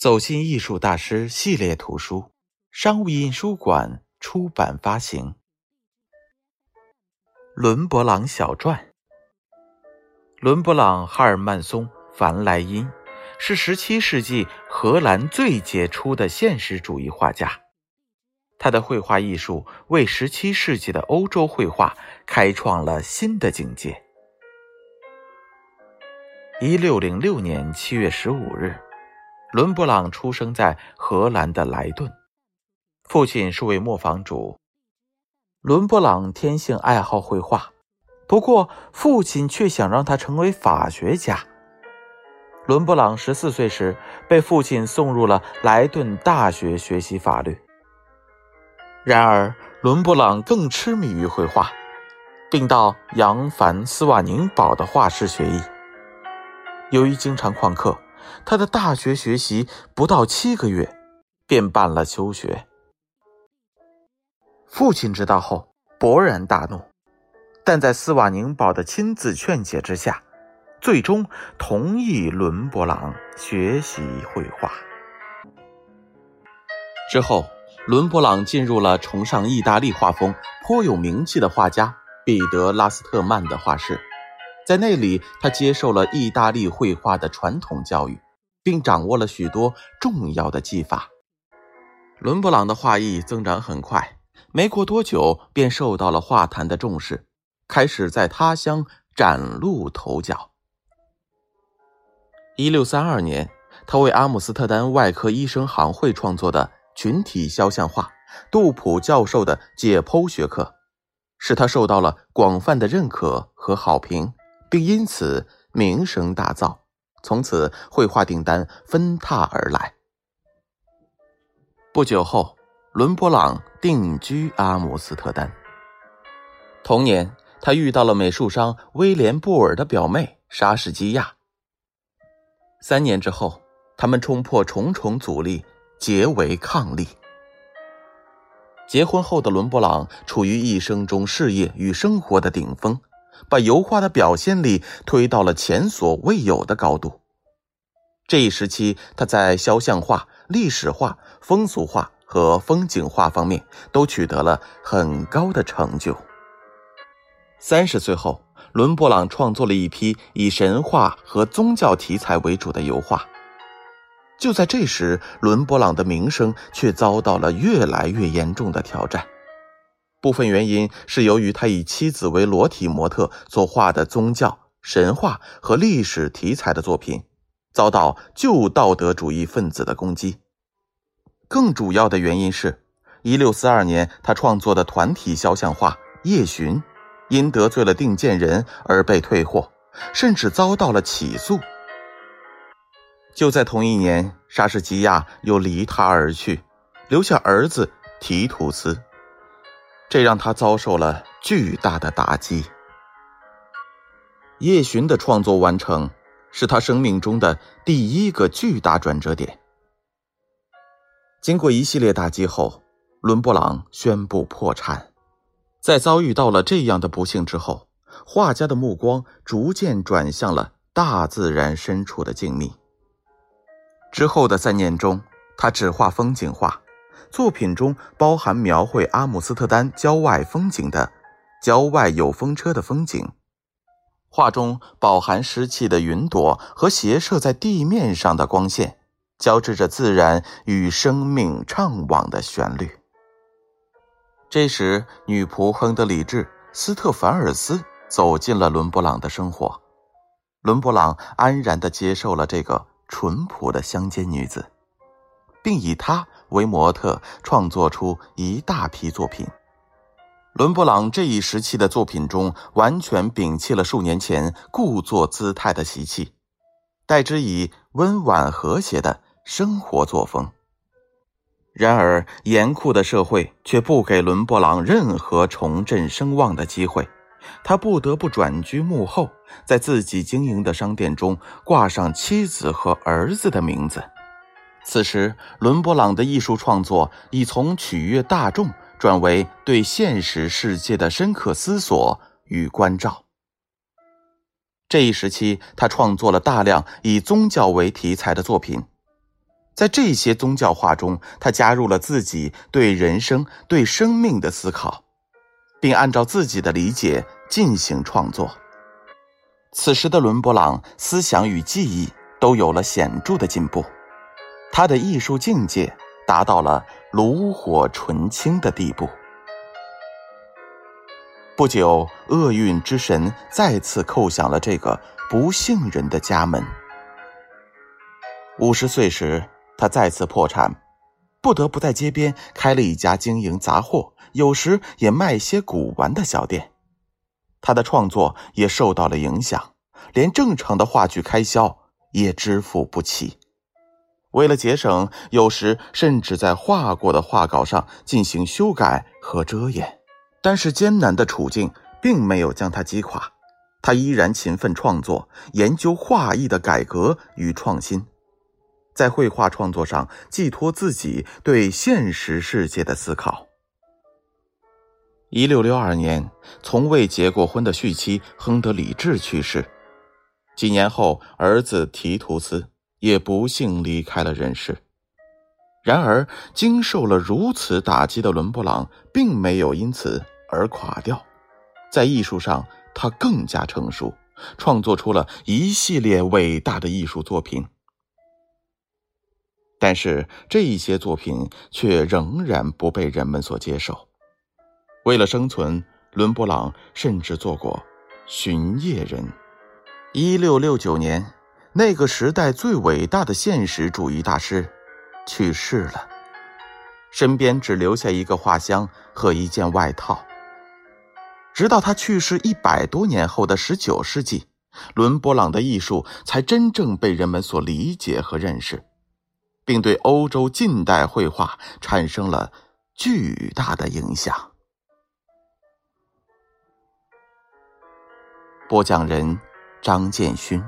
走进艺术大师系列图书，商务印书馆出版发行。伦勃朗小传。伦勃朗·哈尔曼松·凡莱因是17世纪荷兰最杰出的现实主义画家，他的绘画艺术为17世纪的欧洲绘画开创了新的境界。1606年7月15日。伦勃朗出生在荷兰的莱顿，父亲是位磨坊主。伦勃朗天性爱好绘画，不过父亲却想让他成为法学家。伦勃朗十四岁时被父亲送入了莱顿大学学习法律。然而，伦勃朗更痴迷于绘画，并到扬凡斯瓦宁堡的画室学艺。由于经常旷课。他的大学学习不到七个月，便办了休学。父亲知道后勃然大怒，但在斯瓦宁堡的亲自劝解之下，最终同意伦勃朗学习绘画。之后，伦勃朗进入了崇尚意大利画风、颇有名气的画家彼得拉斯特曼的画室。在那里，他接受了意大利绘画的传统教育，并掌握了许多重要的技法。伦勃朗的画艺增长很快，没过多久便受到了画坛的重视，开始在他乡崭露头角。一六三二年，他为阿姆斯特丹外科医生行会创作的群体肖像画——杜普教授的解剖学科，使他受到了广泛的认可和好评。并因此名声大噪，从此绘画订单纷沓而来。不久后，伦勃朗定居阿姆斯特丹。同年，他遇到了美术商威廉·布尔的表妹莎士基亚。三年之后，他们冲破重重阻力，结为伉俪。结婚后的伦勃朗处于一生中事业与生活的顶峰。把油画的表现力推到了前所未有的高度。这一时期，他在肖像画、历史画、风俗画和风景画方面都取得了很高的成就。三十岁后，伦勃朗创作了一批以神话和宗教题材为主的油画。就在这时，伦勃朗的名声却遭到了越来越严重的挑战。部分原因是由于他以妻子为裸体模特所画的宗教、神话和历史题材的作品，遭到旧道德主义分子的攻击。更主要的原因是，1642年他创作的团体肖像画《夜巡》，因得罪了定见人而被退货，甚至遭到了起诉。就在同一年，莎士基亚又离他而去，留下儿子提图斯。这让他遭受了巨大的打击。夜巡的创作完成是他生命中的第一个巨大转折点。经过一系列打击后，伦勃朗宣布破产。在遭遇到了这样的不幸之后，画家的目光逐渐转向了大自然深处的静谧。之后的三年中，他只画风景画。作品中包含描绘阿姆斯特丹郊外风景的《郊外有风车的风景》，画中饱含湿气的云朵和斜射在地面上的光线，交织着自然与生命畅往的旋律。这时，女仆亨德里治·斯特凡尔斯走进了伦勃朗的生活，伦勃朗安然地接受了这个淳朴的乡间女子，并以她。为模特创作出一大批作品。伦勃朗这一时期的作品中，完全摒弃了数年前故作姿态的习气，代之以温婉和谐的生活作风。然而，严酷的社会却不给伦勃朗任何重振声望的机会，他不得不转居幕后，在自己经营的商店中挂上妻子和儿子的名字。此时，伦勃朗的艺术创作已从取悦大众转为对现实世界的深刻思索与关照。这一时期，他创作了大量以宗教为题材的作品。在这些宗教画中，他加入了自己对人生、对生命的思考，并按照自己的理解进行创作。此时的伦勃朗思想与技艺都有了显著的进步，他的艺术境界达到了炉火纯青的地步。不久，厄运之神再次叩响了这个不幸人的家门。五十岁时，他再次破产，不得不在街边开了一家经营杂货，有时也卖些古玩的小店。他的创作也受到了影响，连正常的话剧开销也支付不起。为了节省，有时甚至在画过的画稿上进行修改和遮掩。但是艰难的处境并没有将他击垮，他依然勤奋创作，研究画艺的改革与创新，在绘画创作上寄托自己对现实世界的思考。一六六二年，从未结过婚的续妻亨德里治去世。几年后，儿子提图斯也不幸离开了人世。然而，经受了如此打击的伦勃朗，并没有因此而垮掉。在艺术上，他更加成熟，创作出了一系列伟大的艺术作品。但是，这一些作品却仍然不被人们所接受。为了生存，伦勃朗甚至做过巡夜人。一六六九年，那个时代最伟大的现实主义大师去世了，身边只留下一个画箱和一件外套。直到他去世一百多年后的十九世纪，伦勃朗的艺术才真正被人们所理解和认识，并对欧洲近代绘画产生了巨大的影响。播讲人：张建勋。